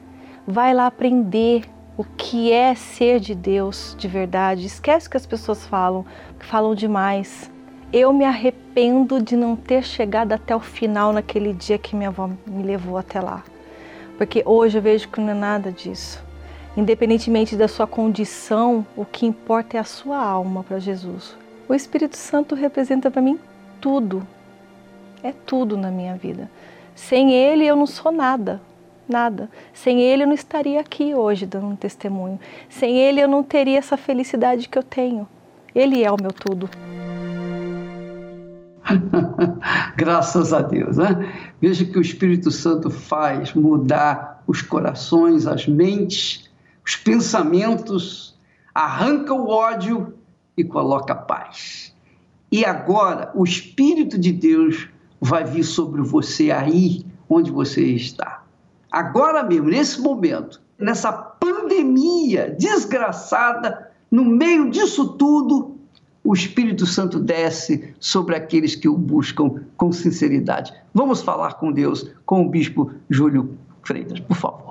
vai lá aprender o que é ser de Deus de verdade. Esquece o que as pessoas falam, que falam demais. Eu me arrependo de não ter chegado até o final naquele dia que minha avó me levou até lá. Porque hoje eu vejo que não é nada disso. Independentemente da sua condição, o que importa é a sua alma para Jesus. O Espírito Santo representa para mim tudo. É tudo na minha vida. Sem ele eu não sou nada, nada. Sem ele eu não estaria aqui hoje dando um testemunho. Sem ele eu não teria essa felicidade que eu tenho. Ele é o meu tudo. (laughs) Graças a Deus. Né? Veja que o Espírito Santo faz mudar os corações, as mentes, os pensamentos, arranca o ódio e coloca paz. E agora o Espírito de Deus vai vir sobre você aí onde você está. Agora mesmo, nesse momento, nessa pandemia desgraçada, no meio disso tudo, o Espírito Santo desce sobre aqueles que o buscam com sinceridade. Vamos falar com Deus, com o bispo Júlio Freitas, por favor.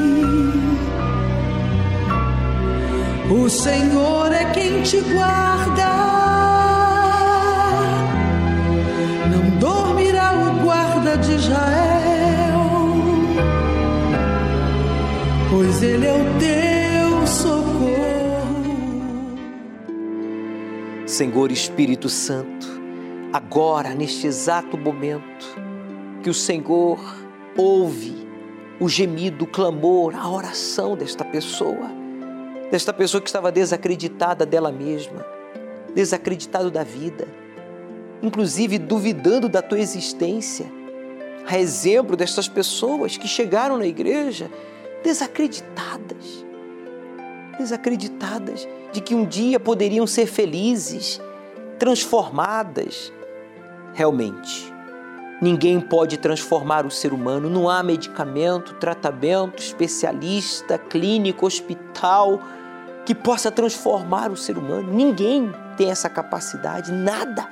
O Senhor é quem te guarda. Não dormirá o guarda de Israel, pois ele é o teu socorro. Senhor Espírito Santo, agora, neste exato momento, que o Senhor ouve o gemido, o clamor, a oração desta pessoa desta pessoa que estava desacreditada dela mesma, desacreditado da vida, inclusive duvidando da tua existência. A exemplo destas pessoas que chegaram na igreja desacreditadas, desacreditadas de que um dia poderiam ser felizes, transformadas. Realmente, ninguém pode transformar o ser humano, não há medicamento, tratamento, especialista, clínico, hospital que possa transformar o ser humano. Ninguém tem essa capacidade, nada.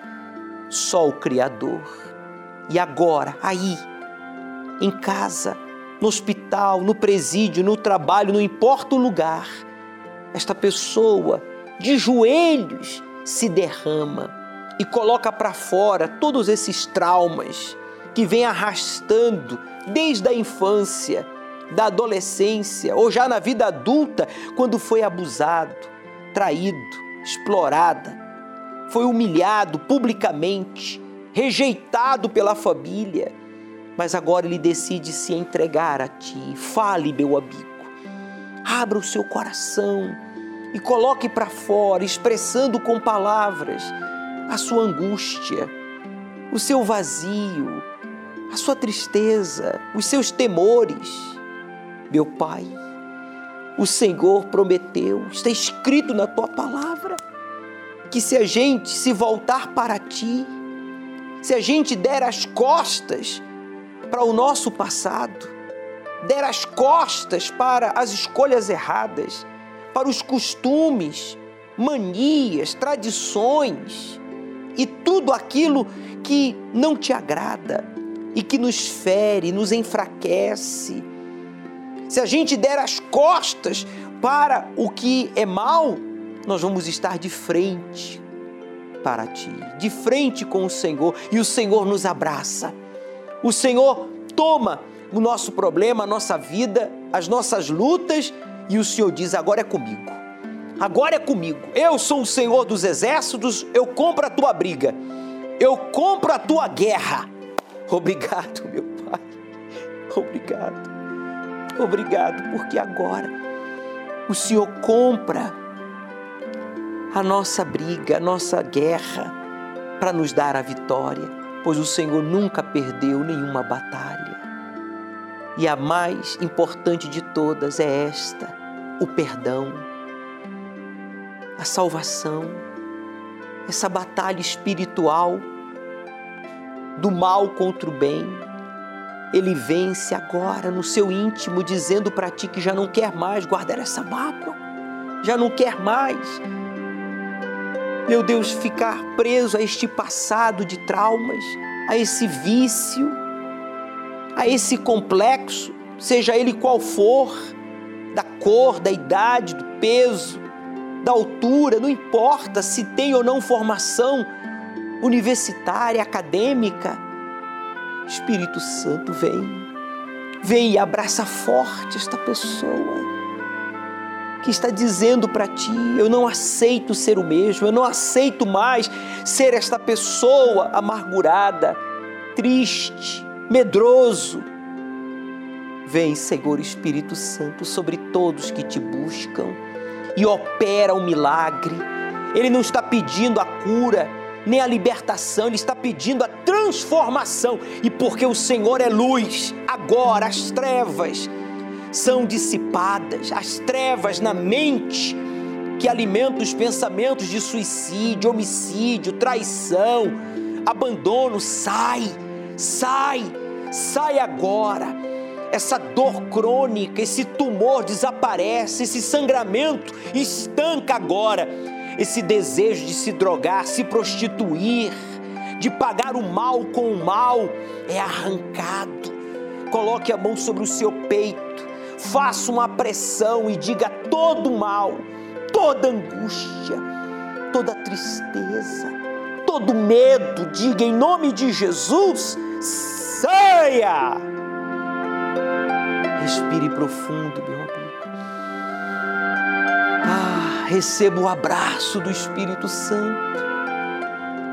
Só o Criador. E agora, aí, em casa, no hospital, no presídio, no trabalho, não importa o lugar, esta pessoa de joelhos se derrama e coloca para fora todos esses traumas que vem arrastando desde a infância da adolescência ou já na vida adulta, quando foi abusado, traído, explorada, foi humilhado publicamente, rejeitado pela família, mas agora ele decide se entregar a ti. Fale, meu amigo, abra o seu coração e coloque para fora, expressando com palavras a sua angústia, o seu vazio, a sua tristeza, os seus temores meu Pai, o Senhor prometeu, está escrito na tua palavra, que se a gente se voltar para ti, se a gente der as costas para o nosso passado, der as costas para as escolhas erradas, para os costumes, manias, tradições e tudo aquilo que não te agrada e que nos fere, nos enfraquece, se a gente der as costas para o que é mal, nós vamos estar de frente para ti, de frente com o Senhor, e o Senhor nos abraça. O Senhor toma o nosso problema, a nossa vida, as nossas lutas, e o Senhor diz: agora é comigo. Agora é comigo. Eu sou o Senhor dos exércitos, eu compro a tua briga. Eu compro a tua guerra. (laughs) Obrigado, meu Pai. Obrigado. Obrigado, porque agora o Senhor compra a nossa briga, a nossa guerra, para nos dar a vitória, pois o Senhor nunca perdeu nenhuma batalha. E a mais importante de todas é esta: o perdão, a salvação, essa batalha espiritual do mal contra o bem ele vence agora no seu íntimo, dizendo para ti que já não quer mais guardar essa mágoa, já não quer mais, meu Deus, ficar preso a este passado de traumas, a esse vício, a esse complexo, seja ele qual for, da cor, da idade, do peso, da altura, não importa se tem ou não formação universitária, acadêmica Espírito Santo, vem. Vem e abraça forte esta pessoa que está dizendo para ti: eu não aceito ser o mesmo, eu não aceito mais ser esta pessoa amargurada, triste, medroso. Vem, Senhor Espírito Santo, sobre todos que te buscam e opera o milagre. Ele não está pedindo a cura, nem a libertação, ele está pedindo a transformação. E porque o Senhor é luz, agora as trevas são dissipadas, as trevas na mente que alimenta os pensamentos de suicídio, homicídio, traição, abandono, sai, sai, sai agora. Essa dor crônica, esse tumor desaparece, esse sangramento estanca agora. Esse desejo de se drogar, se prostituir, de pagar o mal com o mal é arrancado. Coloque a mão sobre o seu peito, faça uma pressão e diga todo mal, toda angústia, toda tristeza, todo medo, diga em nome de Jesus, saia! Respire profundo, receba o abraço do Espírito Santo.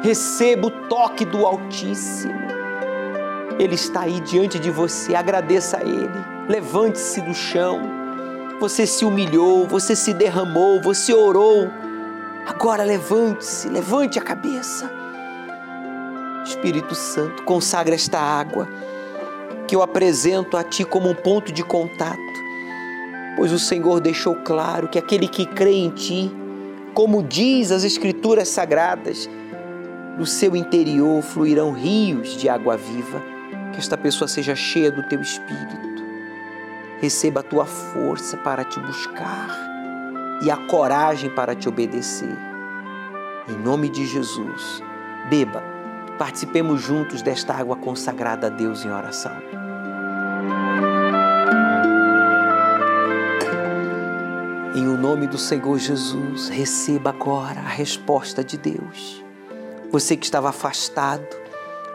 Receba o toque do Altíssimo. Ele está aí diante de você, agradeça a Ele. Levante-se do chão. Você se humilhou, você se derramou, você orou. Agora levante-se, levante a cabeça. Espírito Santo, consagra esta água que eu apresento a Ti como um ponto de contato, pois o Senhor deixou claro que aquele que crê em Ti, como diz as Escrituras Sagradas, do seu interior fluirão rios de água viva. Que esta pessoa seja cheia do Teu Espírito, receba a Tua força para te buscar e a coragem para te obedecer. Em nome de Jesus, beba, participemos juntos desta água consagrada a Deus em oração. Em o nome do Senhor Jesus, receba agora a resposta de Deus. Você que estava afastado,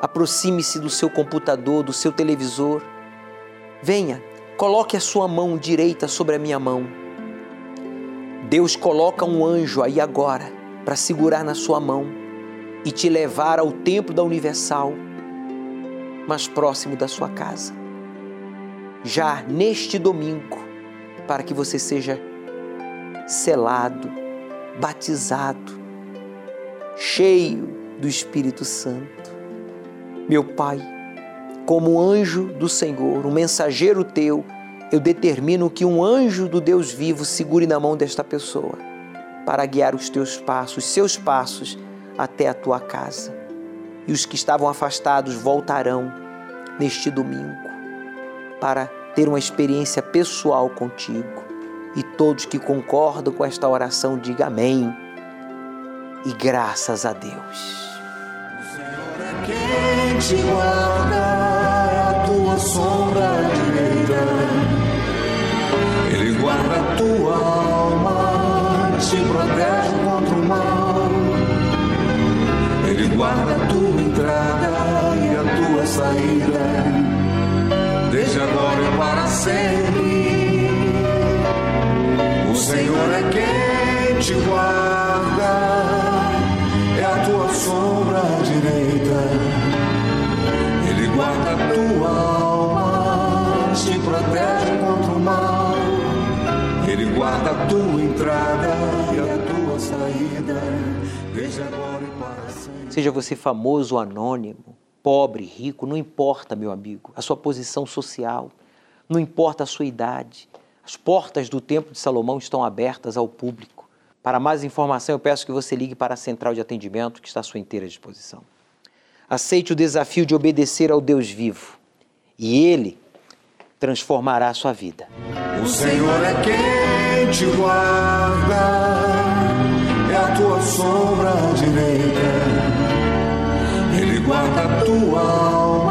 aproxime-se do seu computador, do seu televisor. Venha, coloque a sua mão direita sobre a minha mão. Deus coloca um anjo aí agora para segurar na sua mão e te levar ao templo da Universal, mais próximo da sua casa. Já neste domingo, para que você seja selado, batizado, cheio do Espírito Santo. Meu Pai, como anjo do Senhor, um mensageiro teu, eu determino que um anjo do Deus vivo segure na mão desta pessoa para guiar os teus passos, seus passos até a tua casa. E os que estavam afastados voltarão neste domingo para ter uma experiência pessoal contigo. E todos que concordam com esta oração, diga amém. E graças a Deus. O Senhor é quem te guarda, é a tua sombra direita. Ele guarda a tua alma, te protege contra o mal. Ele guarda a tua entrada e a tua saída, desde agora e para sempre. Senhor é quem te guarda, é a tua sombra direita. Ele guarda a tua alma, te protege contra o mal. Ele guarda a tua entrada e a tua saída, desde agora e para sempre. Seja você famoso ou anônimo, pobre, rico, não importa, meu amigo, a sua posição social, não importa a sua idade. As portas do Templo de Salomão estão abertas ao público. Para mais informação, eu peço que você ligue para a central de atendimento que está à sua inteira disposição. Aceite o desafio de obedecer ao Deus vivo e Ele transformará a sua vida. O Senhor é quem te guarda, é a tua sombra direita. Ele guarda a tua alma,